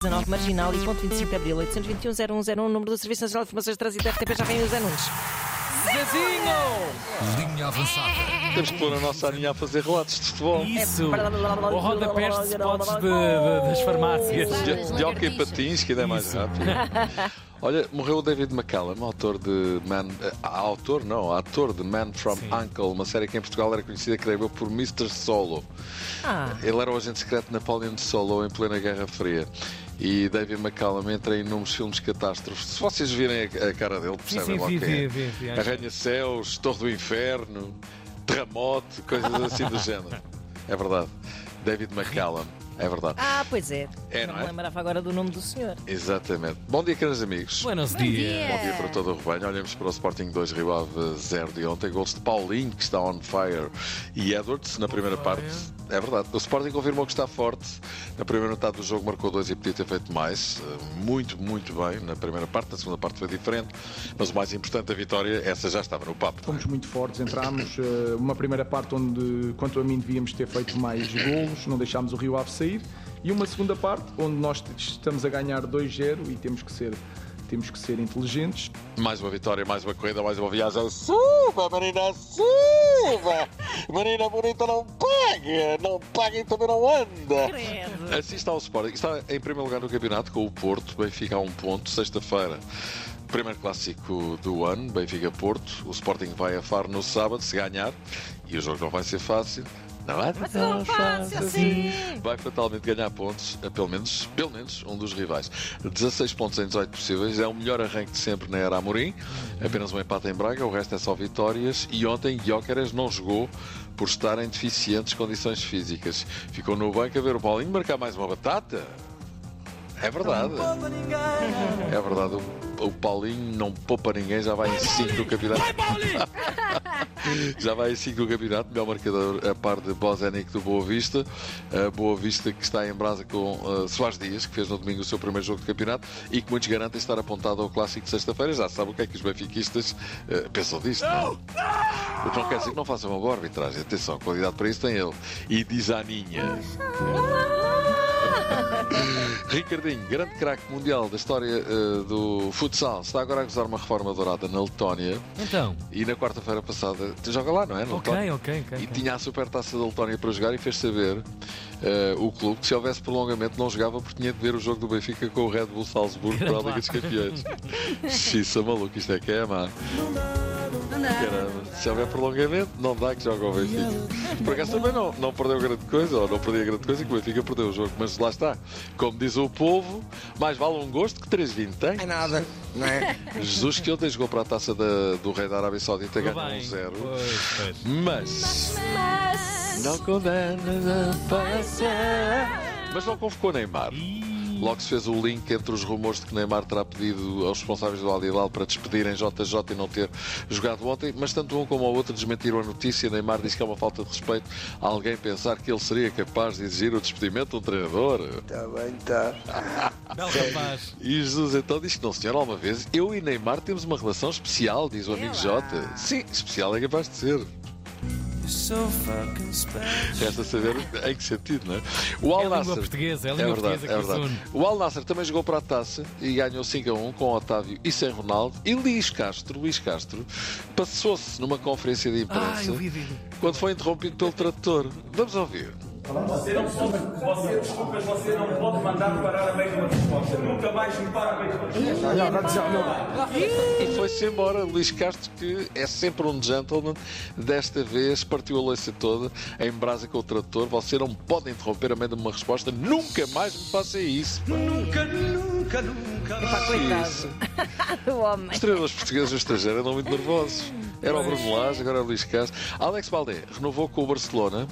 19 Marginal e ponto 25 de Abril 821 0101 número do Serviço Nacional de Informações de Trânsito RTP já vem os anúncios. Zezinho! Linha avançada. Temos que pôr a nossa aninha a fazer relatos de futebol. Isso! O rodapés de spots de- de- das farmácias. De, de hockey patins, que ainda é mais rápido. Olha, morreu o David McCallum, autor de Man. eh, autor, não, ator de Man from Sim. Uncle, uma série que em Portugal era conhecida, creio eu, por Mr. Solo. Ah, Ele era o agente secreto de Napoleon Solo em plena Guerra Fria. E David McCallum entra em inúmeros filmes catástrofes. Se vocês virem a, a cara dele, percebem sim, logo vi, quem é. vi, vi. Arranha-céus, Torre do Inferno, Terremoto, coisas assim do género. É verdade. David McCallum, é verdade. ah, pois é. É, não não me é? lembrava agora do nome do senhor. Exatamente. Bom dia, caros amigos. Buenos dias. Bom dia para todo o rebanho. Olhamos para o Sporting 2, Rio Ave 0 de ontem. Gols de Paulinho, que está on fire, e Edwards na primeira parte. É verdade. O Sporting confirmou que está forte. Na primeira metade do jogo marcou dois e podia ter feito mais. Eh, Muito, muito bem na primeira parte. Na segunda parte foi diferente. Mas o mais importante, a vitória, essa já estava no papo. Fomos muito fortes, entramos eh, uma primeira parte onde, quanto a mim, devíamos ter feito mais golos, não deixámos o Rio Ave sair, e uma segunda parte onde nós estamos a ganhar 2-0 e temos que ser temos que ser inteligentes. Mais uma vitória, mais uma corrida, mais uma viagem. Suba, menina, suba! Menina bonita não paga, não paga e também não anda. Credo. Assim está o Sporting. Está em primeiro lugar no campeonato com o Porto. Benfica a um ponto, sexta-feira. Primeiro clássico do ano, Benfica-Porto. O Sporting vai a Faro no sábado, se ganhar. E o jogo não vai ser fácil. Não é Mas não fácil assim. Vai fatalmente ganhar pontos, a pelo menos, pelo menos um dos rivais. 16 pontos em 18 possíveis, é o melhor arranque de sempre na era Amorim. Apenas um empate em Braga, o resto é só vitórias. E ontem Gyökeres não jogou por estar em deficientes condições físicas. Ficou no banco a ver o Paulinho marcar mais uma batata. É verdade. É verdade. O, o Paulinho não poupa ninguém, já vai em 5 no campeonato. Já vai em 5 no campeonato, melhor marcador a par de Bozenic do Boa Vista. A Boa Vista que está em brasa com uh, Soares Dias, que fez no domingo o seu primeiro jogo de campeonato e que muitos garantem estar apontado ao clássico de sexta-feira. Já sabe o que é que os benfiquistas uh, pensam disto, não? é? O que não quer dizer que não faça uma boa arbitragem. Atenção, qualidade para isso tem ele. E diz a Aninha. Ricardinho, grande craque mundial da história uh, do futsal, está agora a gozar uma reforma dourada na Letónia Então, e na quarta-feira passada, tu joga lá, não é? Na Letónia? ok, ok, ok. E ok. tinha a super taça da Letónia para jogar e fez saber eh, o clube que se houvesse prolongamento não jogava porque tinha de ver o jogo do Benfica com o Red Bull Salzburgo para a Liga dos Campeões. Xissa maluco, isto é que é, mano. Caramba, se houver prolongamento, não dá que joga o Benfica. Por acaso também não, não perdeu grande coisa, ou não perdia grande coisa, que o Benfica perdeu o jogo, mas lá está. Como diz o povo, mais vale um gosto que três vinténs. É nada, não é? Jesus que ontem jogou para a taça da- do Rei da Arábia Saudita ganhou um zero. Pois, pois. Mas não condena a paixão. Mas não convocou Neymar. Logo se fez o link entre os rumores de que Neymar terá pedido aos responsáveis do Al Hilal para despedirem JJ e não ter jogado ontem, mas tanto um como o outro desmentiram a notícia. Neymar diz que é uma falta de respeito a alguém pensar que ele seria capaz de exigir o despedimento de um treinador. Está bem, está. Belo rapaz. E Jesus então diz que não, senhor, alguma vez eu e Neymar temos uma relação especial, diz o amigo Jota. Sim, especial é capaz de ser. Resta saber em que sentido, não é? O É Al a língua Nassr. portuguesa, é a É língua verdade, portuguesa é verdade. O Al Nasser também jogou para a taça e ganhou 5 a 1 com Otávio e sem Ronaldo. E Luís Castro, Luís Castro, passou-se numa conferência de imprensa Ah, eu vi, vi. vi. quando foi interrompido pelo tradutor. Vamos ouvir. Você não pode, você, desculpa, você não pode mandar parar a meio de uma resposta. Nunca mais me para a meio de uma resposta. E foi-se embora. Luís Castro, que é sempre um gentleman, desta vez partiu a louça toda em brasa com o tradutor. Você não pode interromper a meio de uma resposta. Nunca mais me faça isso. pá. Nunca, nunca, nunca. Pá, coitado do homem. Os treinadores portugueses e estrangeiros andam muito nervosos. Era o Bruno Lage, agora é o Luís Castro. Alex Baldé renovou com o Barcelona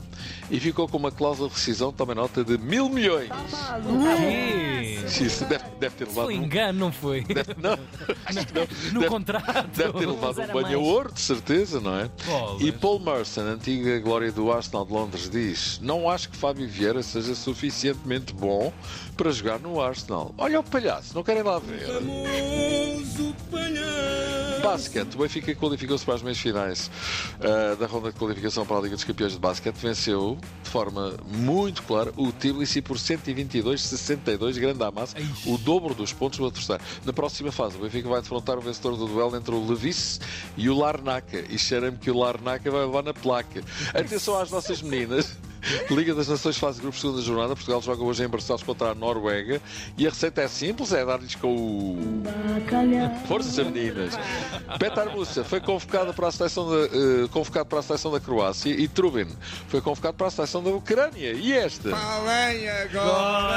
e ficou com uma cláusula de rescisão, também nota, de mil milhões. Que? Isso deve, deve ter levado Foi um... engano, não foi? Deve, não, não. No Deve- contrato. Deve ter levado um banho a ouro, de certeza, não é? Bolas. E Paul Merson, antiga glória do Arsenal de Londres, diz: Não acho que Fábio Vieira seja suficientemente bom para jogar no Arsenal. Olha o palhaço, não querem lá ver. Famoso palhaço. Basquete. O Benfica qualificou-se para as meias finais ah, da ronda de qualificação para a Liga dos Campeões de Basquete. Venceu de forma muito clara o Tbilisi por 122-62, grande à massa, o dobro dos pontos do adversário. Na próxima fase, o Benfica vai defrontar o vencedor do duelo entre o Levice e o Larnaca. E cheira-me que o Larnaca vai levar na placa. Atenção às nossas meninas. Liga das Nações fase grupo segunda jornada. Portugal joga hoje em Barcelos contra a Noruega. E a receita é simples: é dar-lhes com o. Força, meninas! Petar Musa foi convocado para a seleção da, eh, convocado para a seleção da Croácia e Trubin foi convocado para a seleção da Ucrânia. E esta? Falem agora.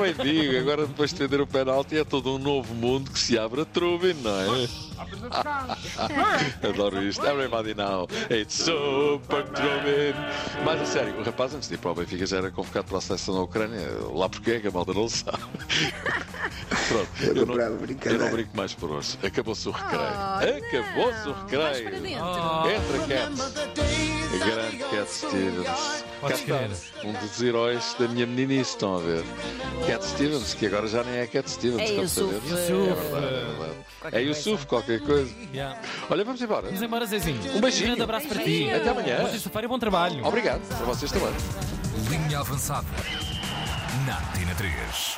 Bem digo, agora depois de defender o penalti é todo um novo mundo que se abre a Trubin, não é? Adoro isto. Everybody now. It's super Trubin. Mas a sério, o rapaz antes de ir para o Benfica já era convocado para a seleção da Ucrânia. Lá porque é que a malta não sabe. Pronto, eu não, eu não brinco mais por hoje. Acabou-se o recreio. Oh, Acabou-se o recreio. Entra, Cats. Grande Cat Stevens. Está, crer. um dos heróis da minha meninice, estão a ver? Cat Stevens, que agora já nem é Cat Stevens, É como sabemos. Yusuf. É verdade, é verdade. É Yusuf, qualquer coisa. Yeah. Olha, vamos embora. Vamos embora, Zezinho. Um beijinho. grande abraço para ti. Até amanhã. Boa sexta-feira e bom trabalho. Obrigado, para vocês também. Linha avançada. Na Tina 3.